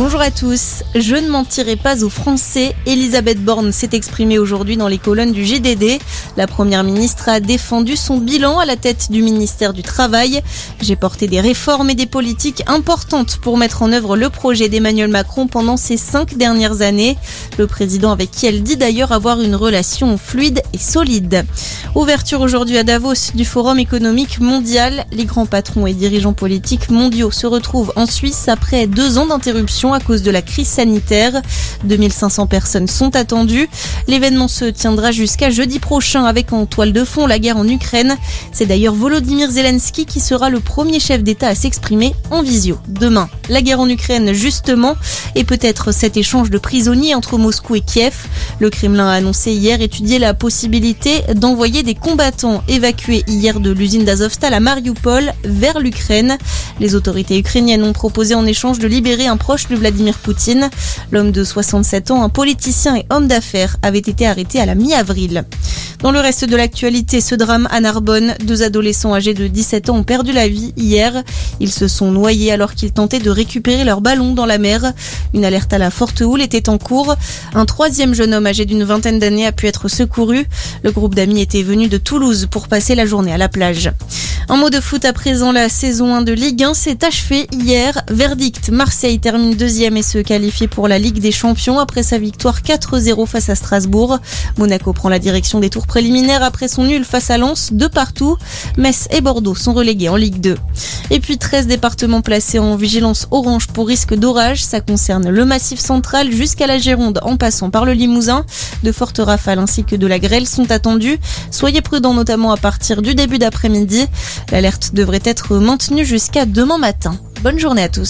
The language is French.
Bonjour à tous. Je ne mentirai pas aux Français. Elisabeth Borne s'est exprimée aujourd'hui dans les colonnes du GDD. La première ministre a défendu son bilan à la tête du ministère du Travail. J'ai porté des réformes et des politiques importantes pour mettre en œuvre le projet d'Emmanuel Macron pendant ces cinq dernières années. Le président avec qui elle dit d'ailleurs avoir une relation fluide et solide. Ouverture aujourd'hui à Davos du Forum économique mondial. Les grands patrons et dirigeants politiques mondiaux se retrouvent en Suisse après deux ans d'interruption à cause de la crise sanitaire. 2500 personnes sont attendues. L'événement se tiendra jusqu'à jeudi prochain avec en toile de fond la guerre en Ukraine. C'est d'ailleurs Volodymyr Zelensky qui sera le premier chef d'État à s'exprimer en visio demain. La guerre en Ukraine justement et peut-être cet échange de prisonniers entre Moscou et Kiev. Le Kremlin a annoncé hier étudier la possibilité d'envoyer des combattants évacués hier de l'usine d'Azovstal à Mariupol vers l'Ukraine. Les autorités ukrainiennes ont proposé en échange de libérer un proche de Vladimir Poutine. L'homme de 67 ans, un politicien et homme d'affaires, avait été arrêté à la mi-avril. Dans le reste de l'actualité, ce drame à Narbonne, deux adolescents âgés de 17 ans ont perdu la vie hier. Ils se sont noyés alors qu'ils tentaient de récupérer leur ballon dans la mer. Une alerte à la forte houle était en cours. Un troisième jeune homme âgé d'une vingtaine d'années a pu être secouru. Le groupe d'amis était venu de Toulouse pour passer la journée à la plage. Un mot de foot à présent, la saison 1 de Ligue 1 s'est achevée hier. Verdict, Marseille termine deuxième et se qualifie pour la Ligue des Champions après sa victoire 4-0 face à Strasbourg. Monaco prend la direction des tours préliminaires après son nul face à Lens de partout. Metz et Bordeaux sont relégués en Ligue 2. Et puis 13 départements placés en vigilance orange pour risque d'orage. Ça concerne le massif central jusqu'à la Gironde en passant par le Limousin. De fortes rafales ainsi que de la grêle sont attendues. Soyez prudents notamment à partir du début d'après-midi. L'alerte devrait être maintenue jusqu'à demain matin. Bonne journée à tous.